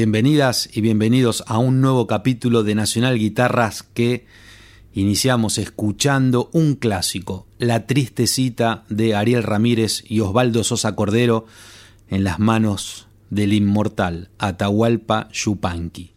Bienvenidas y bienvenidos a un nuevo capítulo de Nacional Guitarras que iniciamos escuchando un clásico, La triste cita de Ariel Ramírez y Osvaldo Sosa Cordero en las manos del inmortal Atahualpa Yupanqui.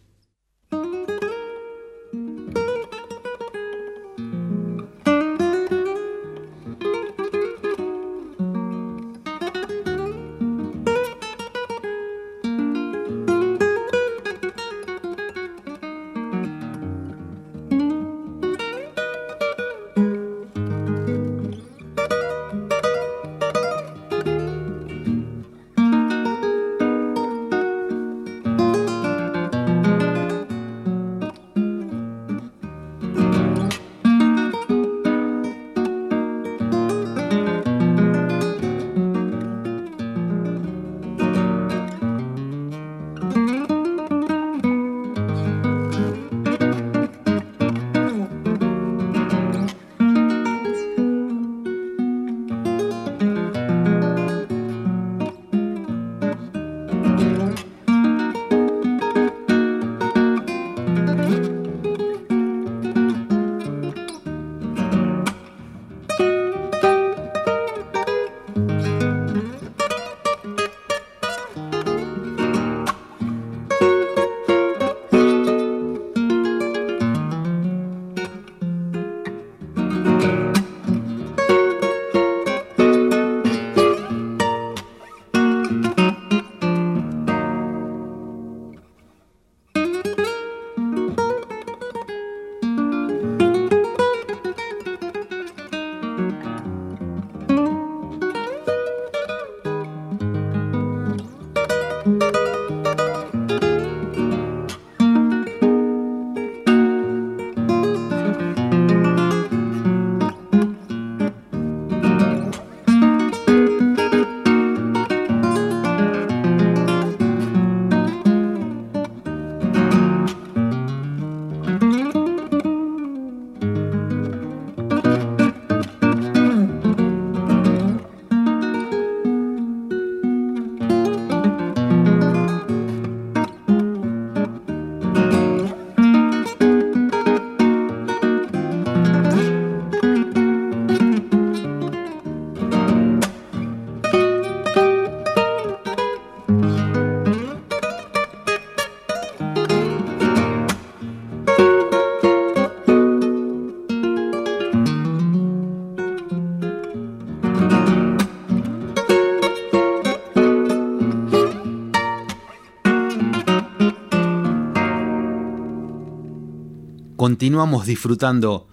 Continuamos disfrutando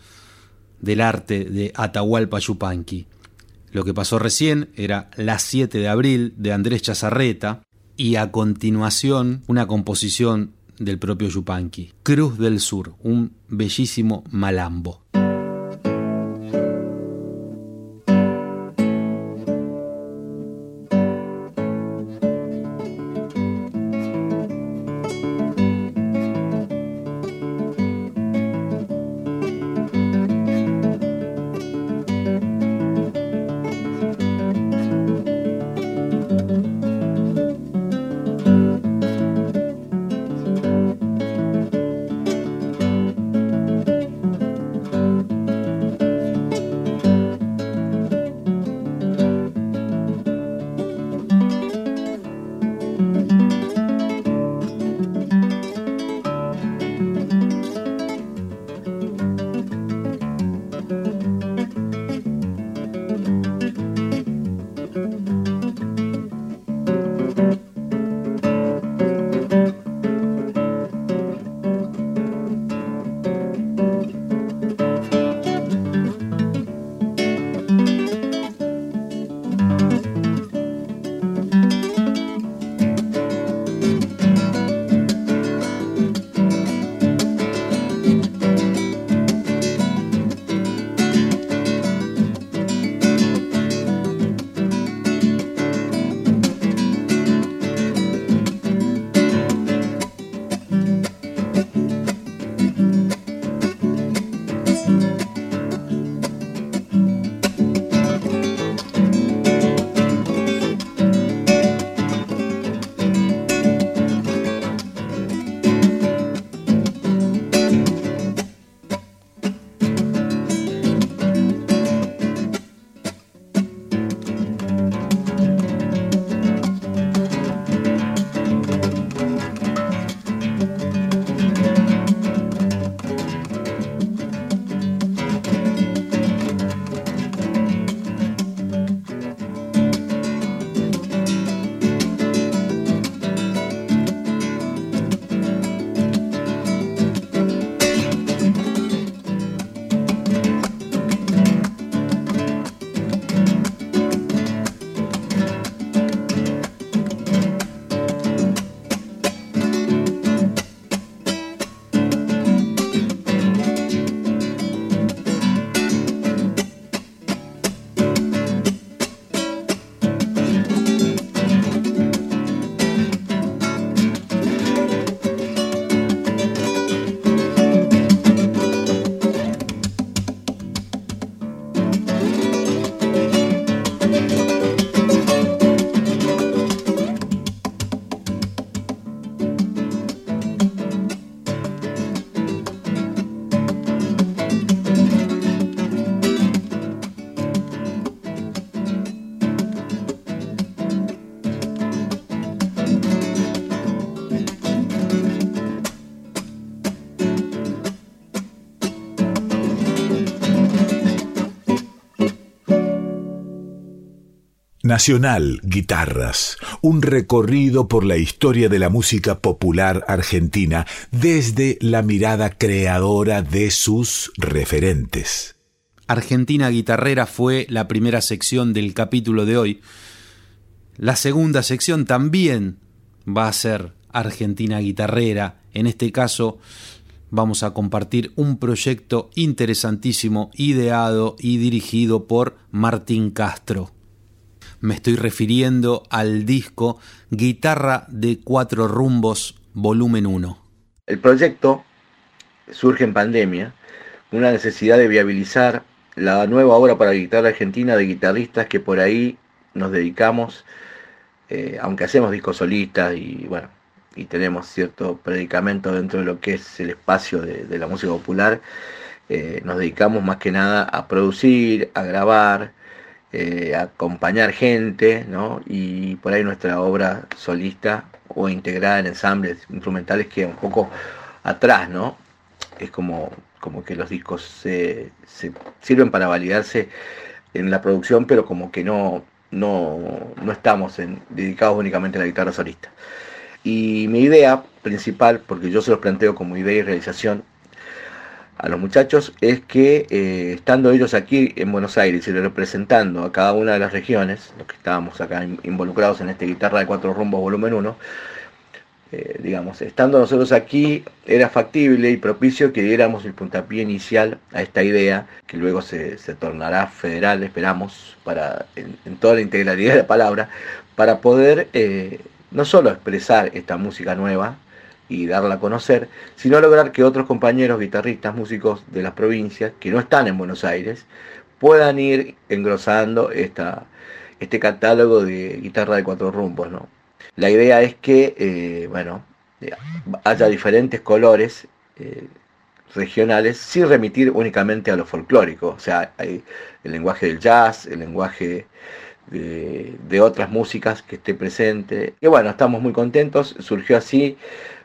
del arte de Atahualpa Yupanqui. Lo que pasó recién era Las 7 de abril de Andrés Chazarreta y a continuación una composición del propio Yupanqui, Cruz del Sur, un bellísimo malambo. Nacional Guitarras, un recorrido por la historia de la música popular argentina desde la mirada creadora de sus referentes. Argentina Guitarrera fue la primera sección del capítulo de hoy. La segunda sección también va a ser Argentina Guitarrera. En este caso vamos a compartir un proyecto interesantísimo, ideado y dirigido por Martín Castro me estoy refiriendo al disco Guitarra de Cuatro Rumbos, volumen 1. El proyecto surge en pandemia, una necesidad de viabilizar la nueva obra para guitarra argentina de guitarristas que por ahí nos dedicamos, eh, aunque hacemos discos solistas y bueno, y tenemos cierto predicamento dentro de lo que es el espacio de, la música popular, eh, nos dedicamos más que nada a producir, a grabar, eh, acompañar gente, ¿no? Y por ahí nuestra obra solista o integrada en ensambles instrumentales queda un poco atrás, ¿no? Es como, como que los discos se, sirven para validarse en la producción, pero como que no, no, estamos dedicados únicamente a la guitarra solista. Y mi idea principal, porque yo se los planteo como idea y realización, a los muchachos es que eh, estando ellos aquí en Buenos Aires y representando a cada una de las regiones, los que estábamos acá involucrados en esta guitarra de cuatro rumbos volumen 1, eh, digamos, estando nosotros aquí, era factible y propicio que diéramos el puntapié inicial a esta idea, que luego se, tornará federal, esperamos, para, en, toda la integralidad de la palabra, para poder eh, no solo expresar esta música nueva, y darla a conocer, sino lograr que otros compañeros guitarristas, músicos de las provincias que no están en Buenos Aires, puedan ir engrosando esta, este catálogo de guitarra de cuatro rumbos. ¿no? La idea es que eh, bueno, haya diferentes colores eh, regionales sin remitir únicamente a lo folclórico, o sea, hay el lenguaje del jazz, el lenguaje de, otras músicas que esté presente. Y bueno, estamos muy contentos, surgió así,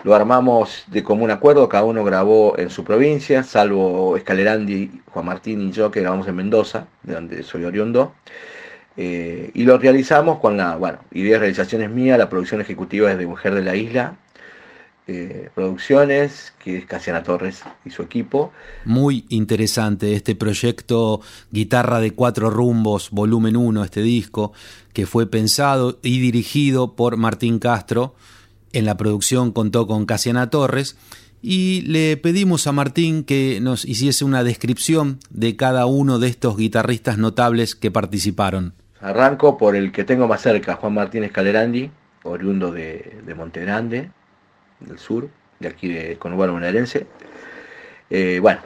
lo armamos de común acuerdo, cada uno grabó en su provincia, salvo Escalerandi, Juan Martín y yo que grabamos en Mendoza, de donde soy oriundo. Eh, y lo realizamos con la, bueno, idea de realización es mía, la producción ejecutiva es de Mujer de la Isla, eh, producciones, que es Casiana Torres y su equipo. Muy interesante este proyecto Guitarra de Cuatro Rumbos, volumen 1, este disco, que fue pensado y dirigido por Martín Castro. En la producción contó con Casiana Torres y le pedimos a Martín que nos hiciese una descripción de cada uno de estos guitarristas notables que participaron. Arranco por el que tengo más cerca, Juan Martín Escalerandi, oriundo de, de Montegrande, del sur, de aquí de conurbano bonaerense. Eh, bueno,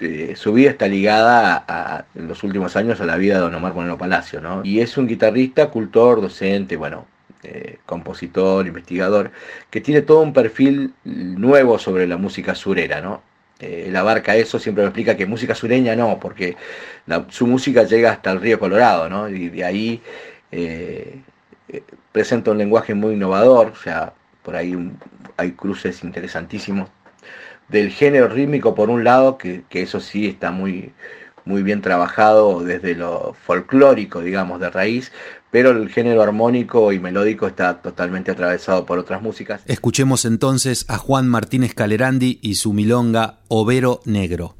eh, su vida está ligada a, en los últimos años a la vida de Don Omar Moreno Palacio, ¿no? Y es un guitarrista, cultor, docente, bueno, eh, compositor, investigador, que tiene todo un perfil nuevo sobre la música surera, ¿no? él abarca eso, siempre me explica que música sureña no, porque su música llega hasta el río Colorado, ¿no? Y de ahí presenta un lenguaje muy innovador, o sea, por ahí hay cruces interesantísimos del género rítmico por un lado, que, eso sí está muy, muy bien trabajado desde lo folclórico, digamos, de raíz, pero el género armónico y melódico está totalmente atravesado por otras músicas. Escuchemos entonces a Juan Martínez Calerandi y su milonga Overo Negro.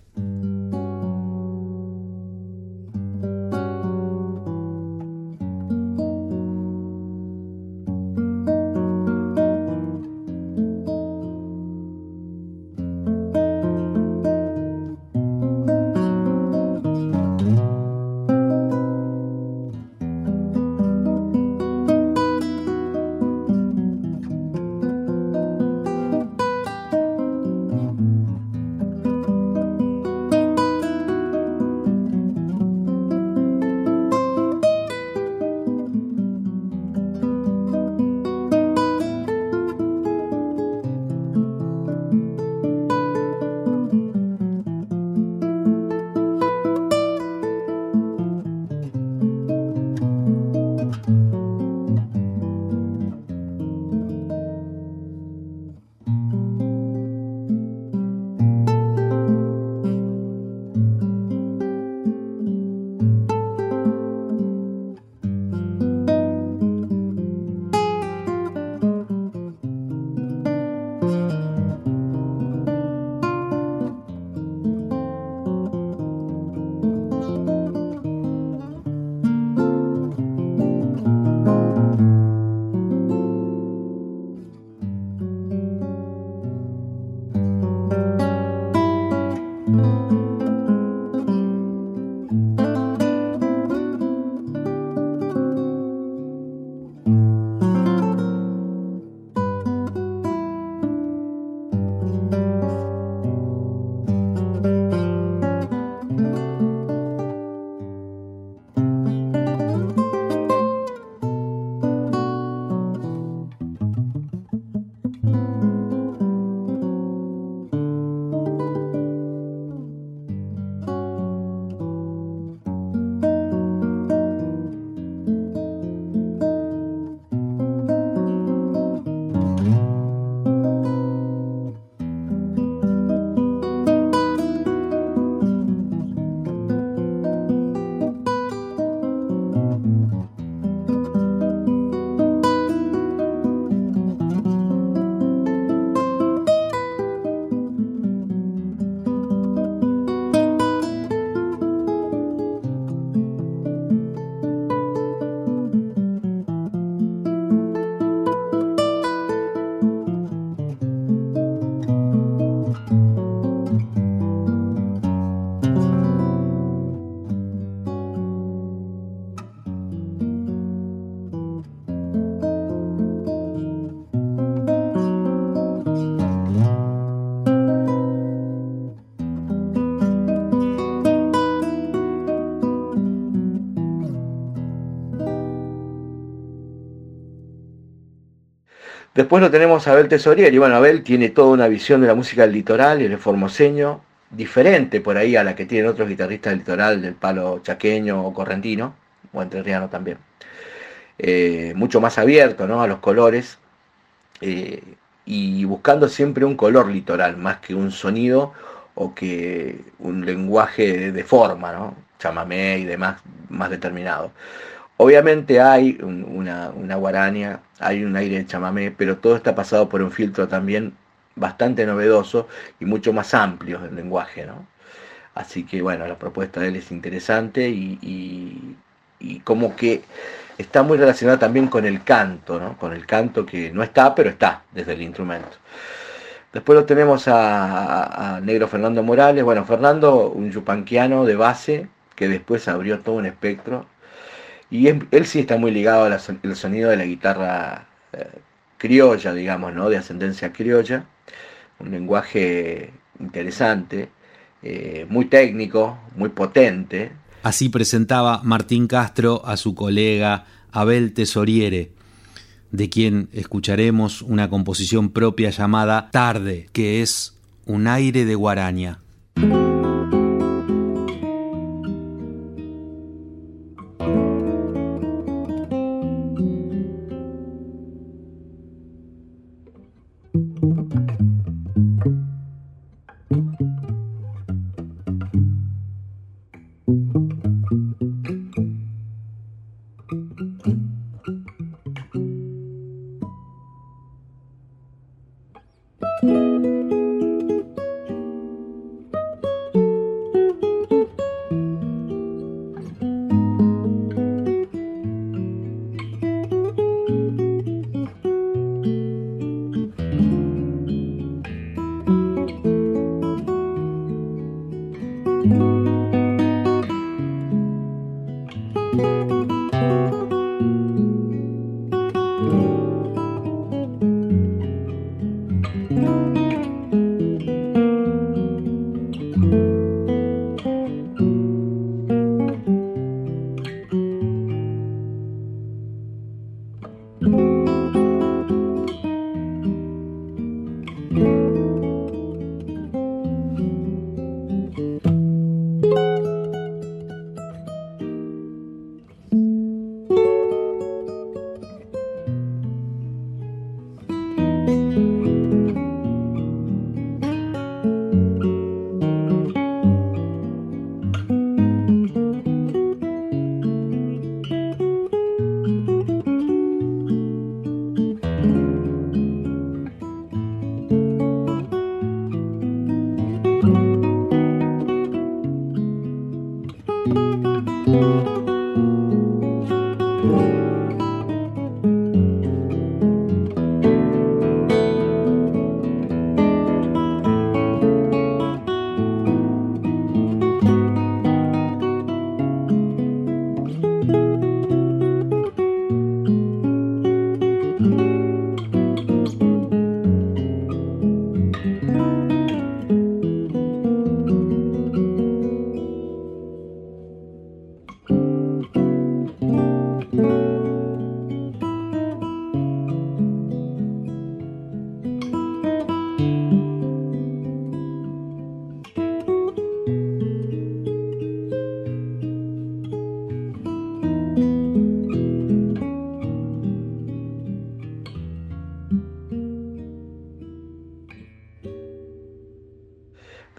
Después lo tenemos a Abel Tesorier, y bueno, Abel tiene toda una visión de la música del litoral y el formoseño, diferente por ahí a la que tienen otros guitarristas del litoral, del palo chaqueño o correntino, o entrerriano también. Eh, mucho más abierto ¿no? a los colores eh, y buscando siempre un color litoral más que un sonido o que un lenguaje de forma, ¿no? chamamé y demás más determinado. Obviamente hay una, una guaraña, hay un aire de chamamé, pero todo está pasado por un filtro también bastante novedoso y mucho más amplio del lenguaje, ¿no? Así que bueno, la propuesta de él es interesante y, como que está muy relacionada también con el canto, ¿no? Con el canto que no está, pero está desde el instrumento. Después lo tenemos a, Negro Fernando Morales. Bueno, Fernando, un yupanquiano de base, que después abrió todo un espectro. Y él, sí está muy ligado al sonido de la guitarra eh, criolla, digamos, ¿no? De ascendencia criolla un lenguaje interesante, eh, muy técnico, muy potente. Así presentaba Martín Castro a su colega Abel Tesoriere, de quien escucharemos una composición propia llamada Tarde, que es un aire de guaraña.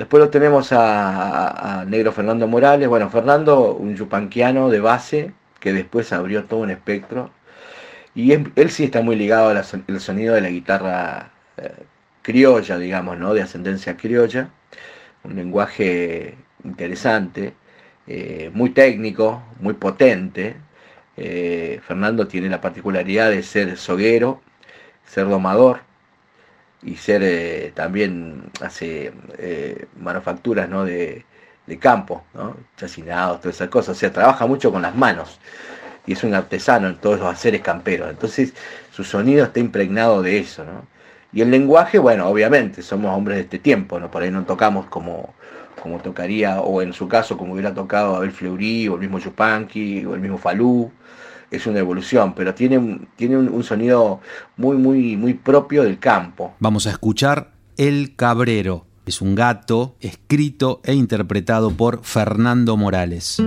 Después lo tenemos a, Negro Fernando Morales. Bueno, Fernando, un yupanquiano de base, que después abrió todo un espectro. Y él sí está muy ligado al sonido de la guitarra eh, criolla, digamos, ¿no? De ascendencia criolla. Un lenguaje interesante, eh, muy técnico, muy potente. Eh, Fernando tiene la particularidad de ser soguero, ser domador, y ser eh, también hace eh, manufacturas ¿no? de, campo, ¿no? chacinados, todas esas cosas. O sea, trabaja mucho con las manos y es un artesano en todos los haceres camperos. Entonces, su sonido está impregnado de eso. ¿no? Y el lenguaje, bueno, obviamente, somos hombres de este tiempo, ¿no? por ahí no tocamos como, como tocaría, o en su caso, como hubiera tocado Abel Fleury, o el mismo Yupanqui, o el mismo Falú. Es una evolución, pero tiene, tiene un, un sonido muy, muy, muy propio del campo. Vamos a escuchar El Cabrero. Es un gato escrito e interpretado por Fernando Morales.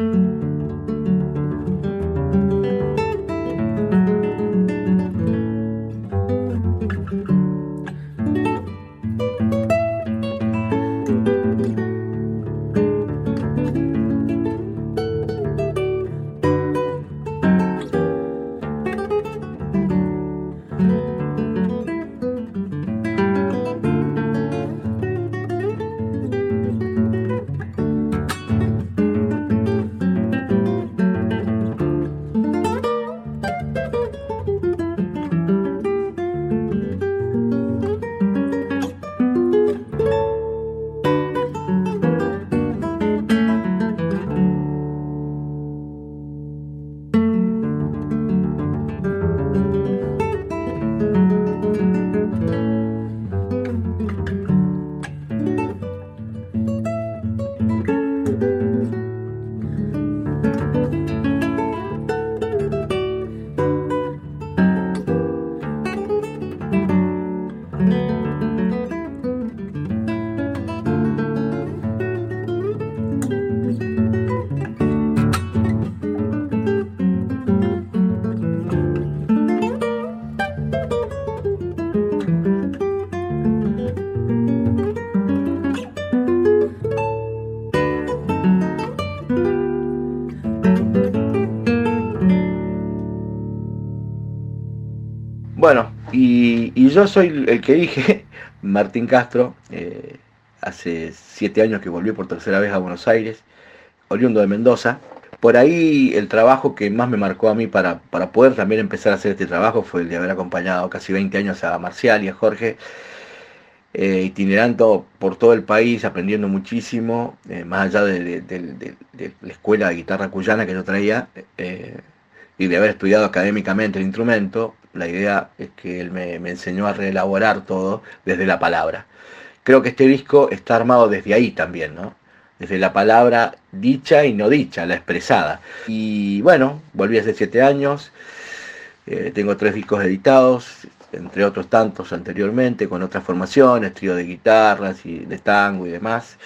Yo soy el que dije, Martín Castro, eh, hace siete años que volví por tercera vez a Buenos Aires, oriundo de Mendoza. Por ahí el trabajo que más me marcó a mí para, para poder también empezar a hacer este trabajo fue el de haber acompañado casi 20 años a Marcial y a Jorge, eh, itinerando por todo el país, aprendiendo muchísimo, eh, más allá de, de, la escuela de guitarra cuyana que yo traía y de haber estudiado académicamente el instrumento, la idea es que él me, enseñó a reelaborar todo desde la palabra. Creo que este disco está armado desde ahí también, ¿no? Desde la palabra dicha y no dicha, la expresada. Y bueno, volví hace siete años, eh, tengo tres discos editados, entre otros tantos anteriormente, con otras formaciones, trío de guitarras y de tango y demás.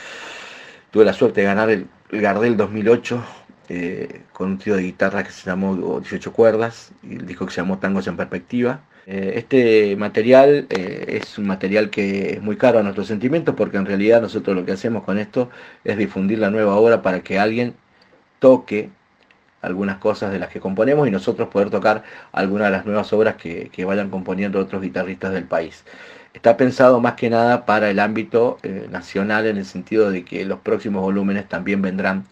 Tuve la suerte de ganar el, el Gardel 2008 eh, con un trío de guitarra que se llamó 18 cuerdas y el disco que se llamó Tangos en Perspectiva. Eh, este material eh, es un material que es muy caro a nuestros sentimientos porque en realidad nosotros lo que hacemos con esto es difundir la nueva obra para que alguien toque algunas cosas de las que componemos y nosotros poder tocar algunas de las nuevas obras que vayan componiendo otros guitarristas del país. Está pensado más que nada para el ámbito nacional en el sentido de que los próximos volúmenes también vendrán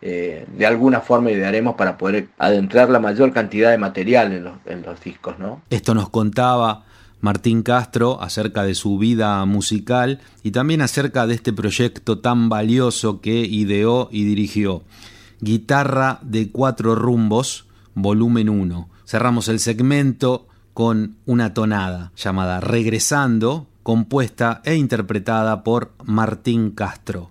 eh, de alguna forma idearemos para poder adentrar la mayor cantidad de material en los, discos. ¿no? Esto nos contaba Martín Castro acerca de su vida musical y también acerca de este proyecto tan valioso que ideó y dirigió. Guitarra de cuatro rumbos, volumen 1. Cerramos el segmento con una tonada llamada Regresando, compuesta e interpretada por Martín Castro.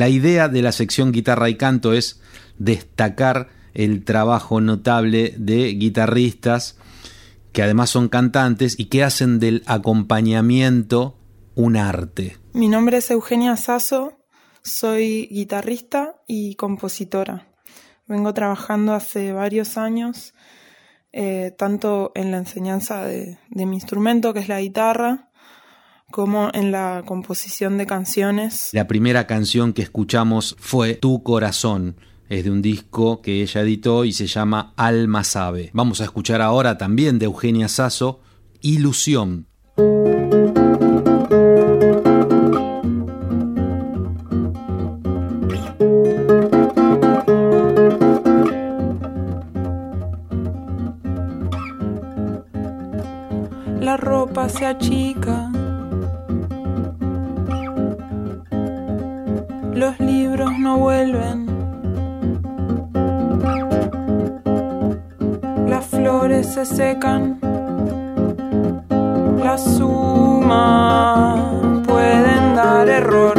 La idea de la sección guitarra y canto es destacar el trabajo notable de guitarristas que además son cantantes y que hacen del acompañamiento un arte. Mi nombre es Eugenia Sasso, soy guitarrista y compositora. Vengo trabajando hace varios años, eh, tanto en la enseñanza de mi instrumento, que es la guitarra, como en la composición de canciones. La primera canción que escuchamos fue Tu Corazón. Es de un disco que ella editó y se llama Alma Sabe. Vamos a escuchar ahora también de Eugenia Sasso, Ilusión. La ropa se achica no vuelven. Las flores se secan, la suma pueden dar error,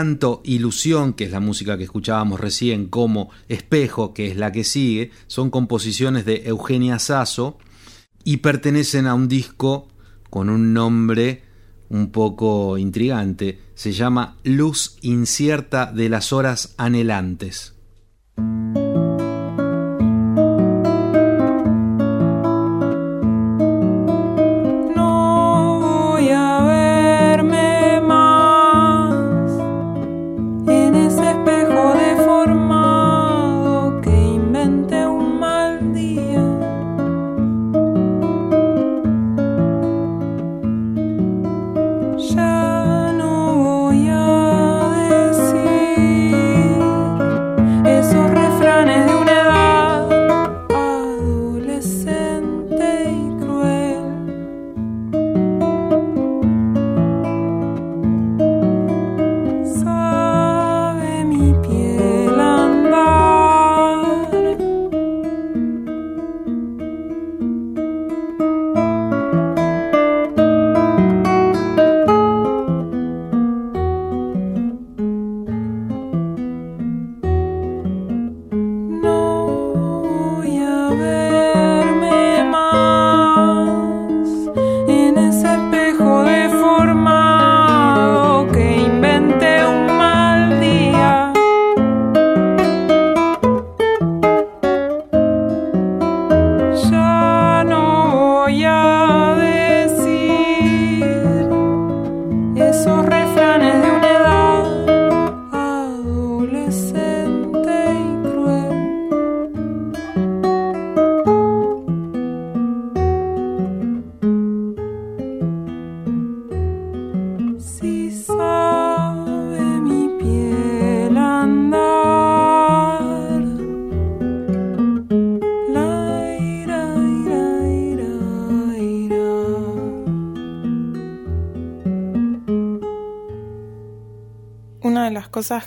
tanto Ilusión, que es la música que escuchábamos recién, como Espejo, que es la que sigue, son composiciones de Eugenia Sasso y pertenecen a un disco con un nombre un poco intrigante. Se llama Luz incierta de las horas anhelantes.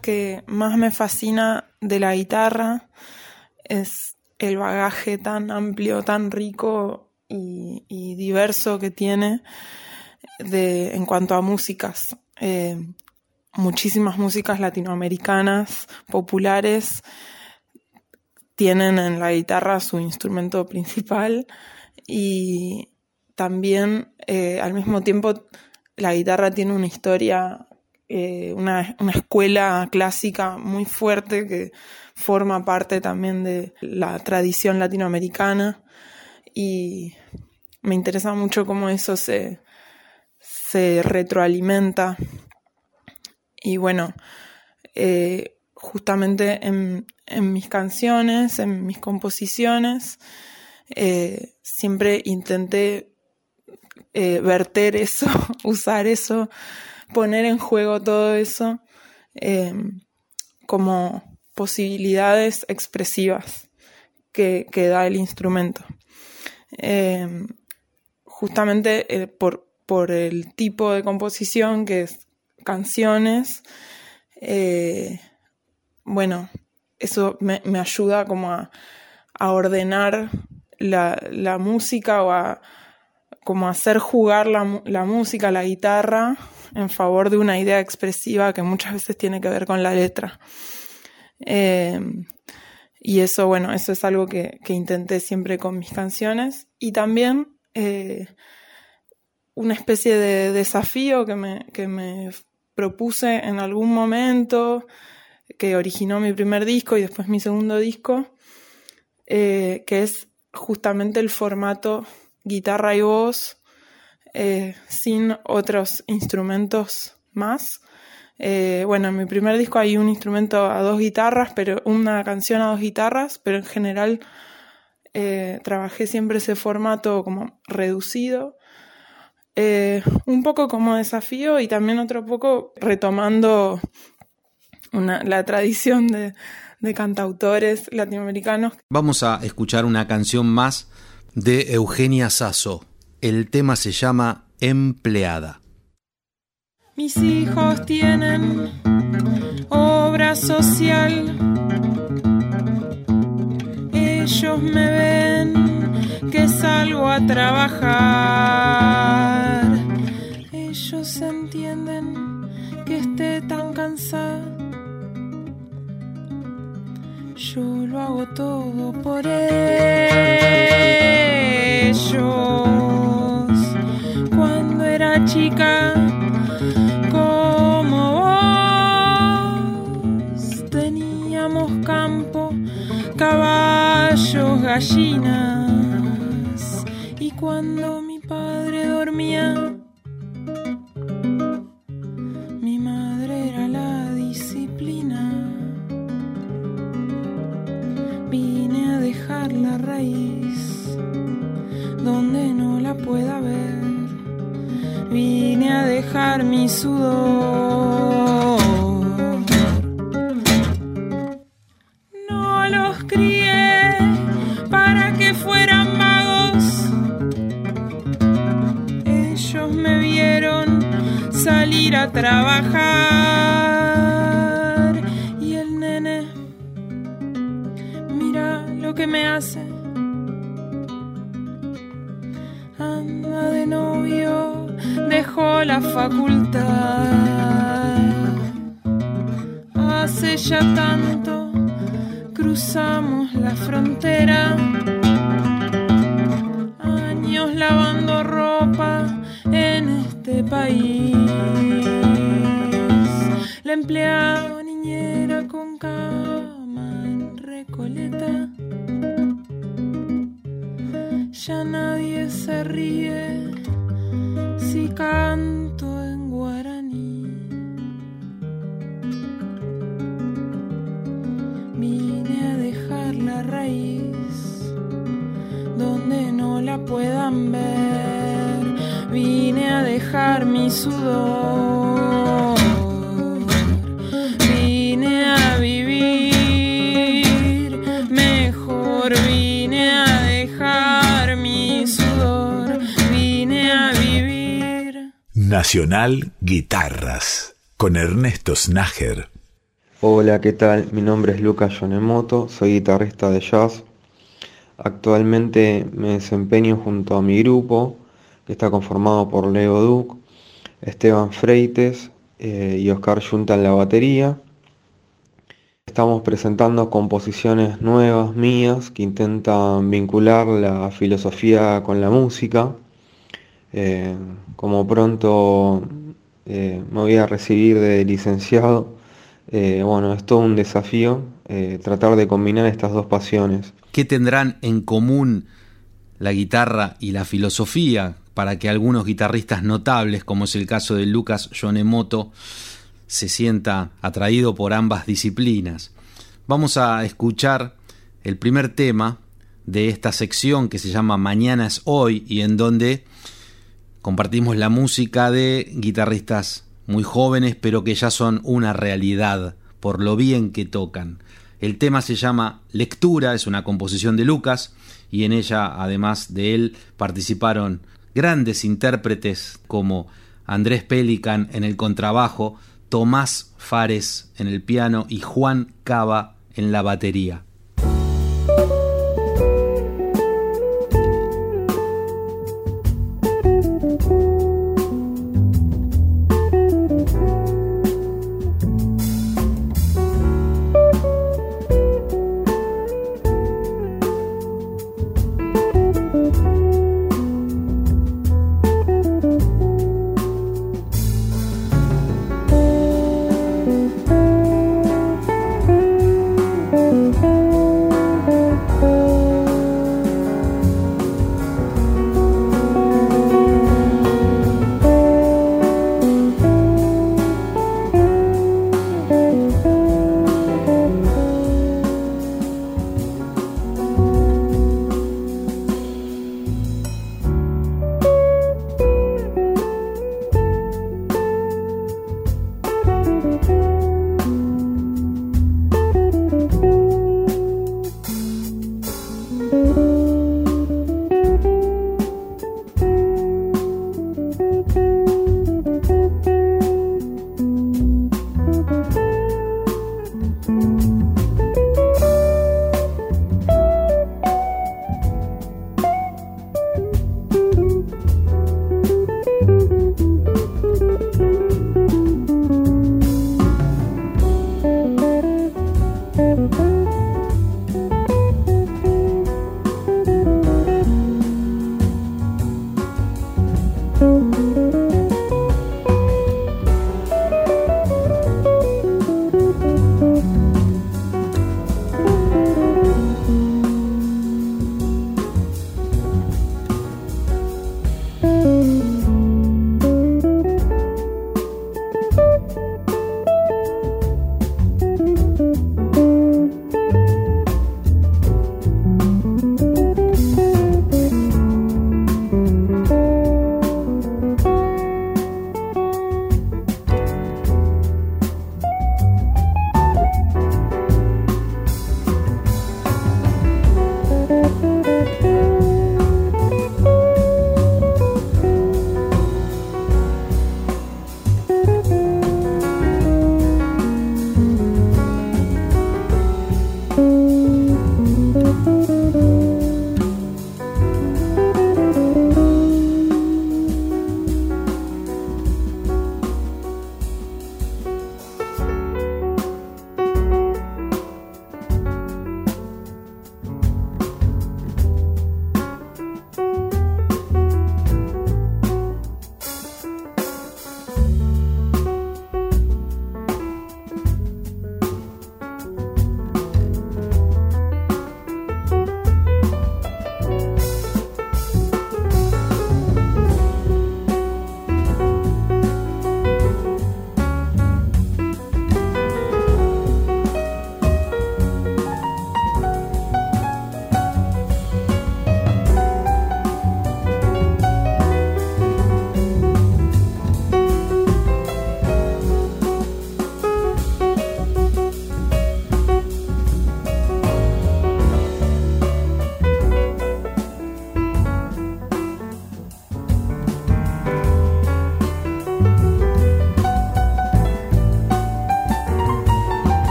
Que más me fascina de la guitarra es el bagaje tan amplio, tan rico y, diverso que tiene de, en cuanto a músicas. Eh, muchísimas músicas latinoamericanas populares tienen en la guitarra su instrumento principal y también eh, al mismo tiempo la guitarra tiene una historia eh, una, escuela clásica muy fuerte que forma parte también de la tradición latinoamericana y me interesa mucho cómo eso se, se retroalimenta. Y bueno, eh, justamente en, mis canciones, en mis composiciones, eh, siempre intenté verter eso, usar eso poner en juego todo eso em, como posibilidades expresivas que, da el instrumento. Em, justamente eh, por, por, el tipo de composición que es canciones, eh, bueno, eso me, ayuda como a, ordenar la, la, música o a como hacer jugar la, la música, la guitarra, en favor de una idea expresiva que muchas veces tiene que ver con la letra. Eh, y eso, bueno, eso es algo que, intenté siempre con mis canciones. Y también eh, una especie de desafío que me, que me propuse en algún momento, que originó mi primer disco y después mi segundo disco, eh, que es justamente el formato guitarra y voz eh, sin otros instrumentos más. Eh, bueno, en mi primer disco hay un instrumento a dos guitarras, pero una canción a dos guitarras, pero en general eh, trabajé siempre ese formato como reducido. un poco como desafío y también otro poco retomando la tradición de, de cantautores latinoamericanos. Vamos a escuchar una canción más de Eugenia Sasso. El tema se llama Empleada. Mis hijos tienen obra social. Ellos me ven que salgo a trabajar. Ellos entienden que esté tan cansada. Yo lo hago todo por ellos. Chica, como vos, teníamos campo, caballos, gallinas. Y cuando mi padre dormía, dejar mi Ya nadie se ríe si canto en guaraní. Vine a dejar la raíz donde no la puedan ver. Vine a dejar mi sudor. Nacional Guitarras con Ernesto Snager. Hola, ¿qué tal? Mi nombre es Lucas Yonemoto, soy guitarrista de jazz. Actualmente me desempeño junto a mi grupo, que está conformado por Leo Duc, Esteban Freites eh, y Oscar Yunta en la batería. Estamos presentando composiciones nuevas mías que intentan vincular la filosofía con la música. Eh, como pronto eh, me voy a recibir de licenciado, eh, bueno, es todo un desafío eh, tratar de combinar estas dos pasiones. ¿Qué tendrán en común la guitarra y la filosofía para que algunos guitarristas notables, como es el caso de Lucas Yonemoto, se sienta atraído por ambas disciplinas? Vamos a escuchar el primer tema de esta sección que se llama Mañana es hoy y en donde compartimos la música de guitarristas muy jóvenes pero que ya son una realidad por lo bien que tocan. El tema se llama Lectura, es una composición de Lucas y en ella además de él participaron grandes intérpretes como Andrés Pelican en el contrabajo, Tomás Fares en el piano y Juan Cava en la batería.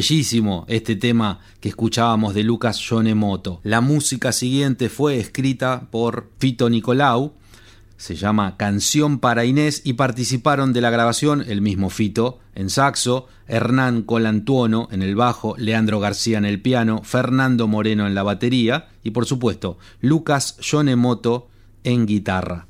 Bellísimo este tema que escuchábamos de Lucas Yonemoto. La música siguiente fue escrita por Fito Nicolau, se llama Canción para Inés y participaron de la grabación el mismo Fito en saxo, Hernán Colantuono en el bajo, Leandro García en el piano, Fernando Moreno en la batería y por supuesto Lucas Yonemoto en guitarra.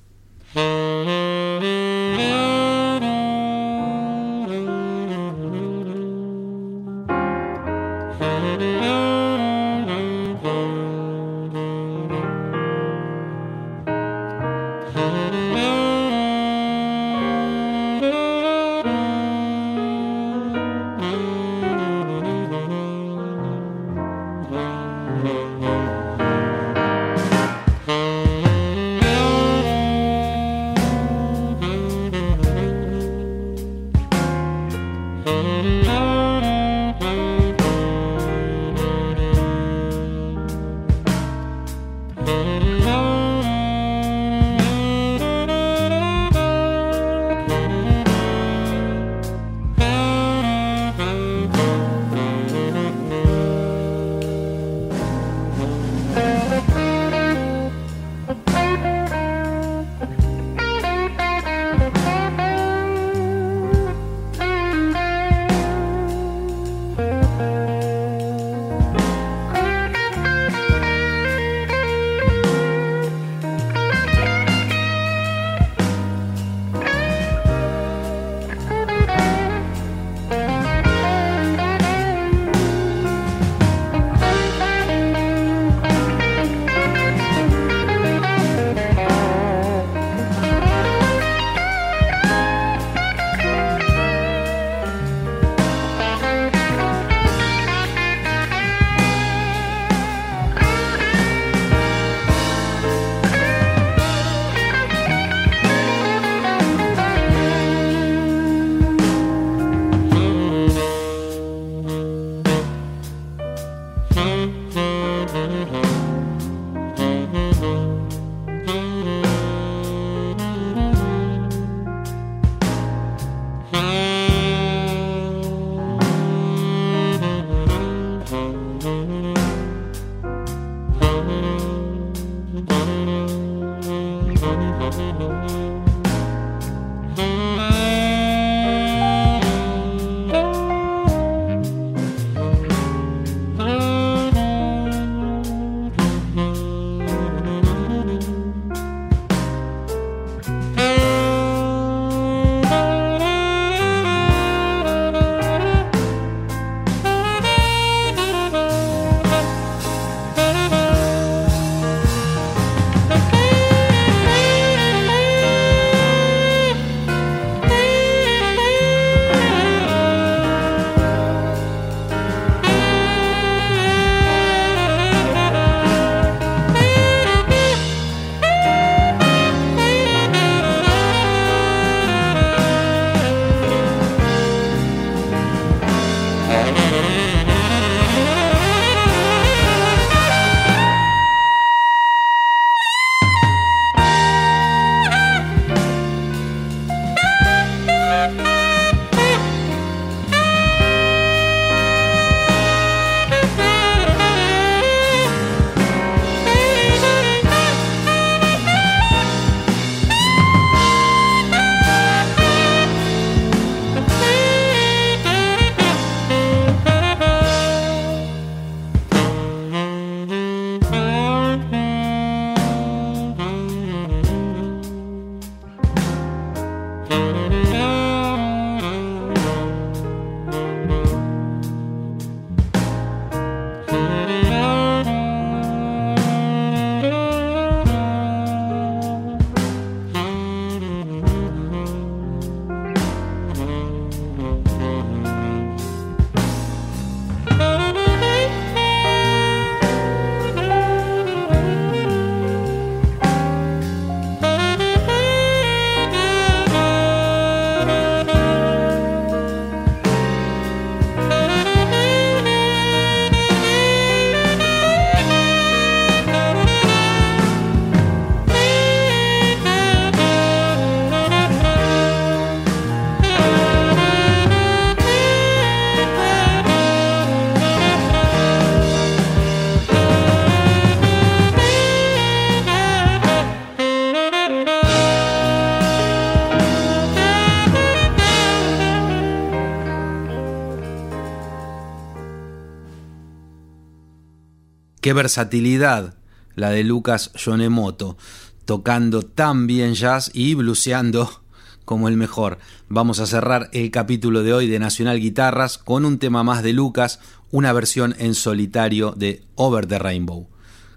Qué versatilidad la de Lucas Yonemoto, tocando tan bien jazz y bluseando como el mejor. Vamos a cerrar el capítulo de hoy de Nacional Guitarras con un tema más de Lucas, una versión en solitario de Over the Rainbow.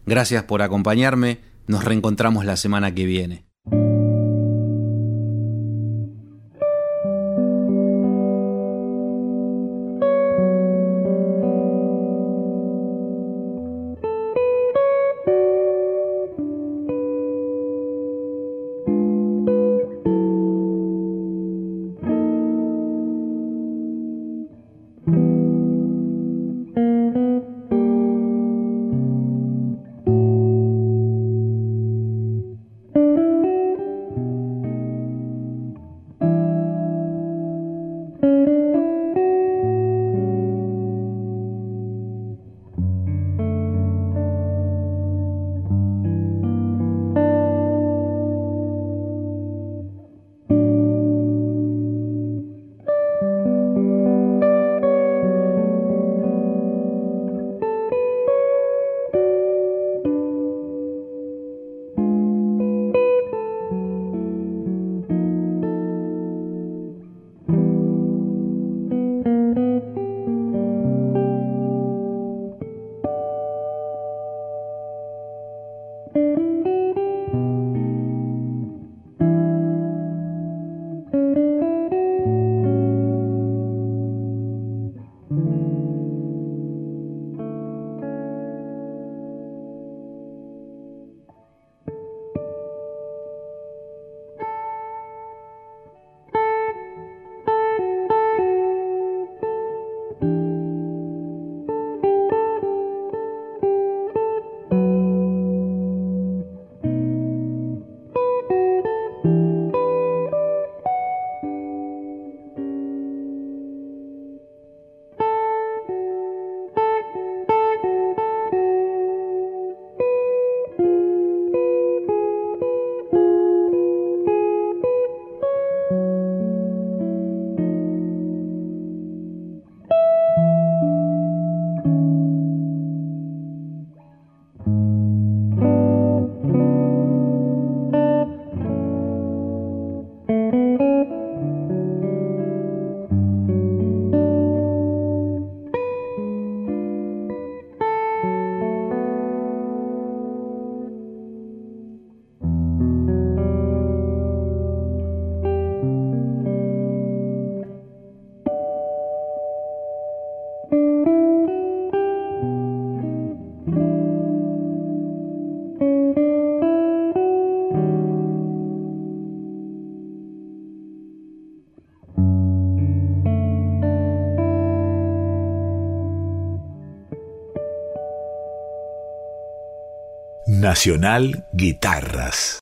Gracias por acompañarme, nos reencontramos la semana que viene. Nacional Guitarras.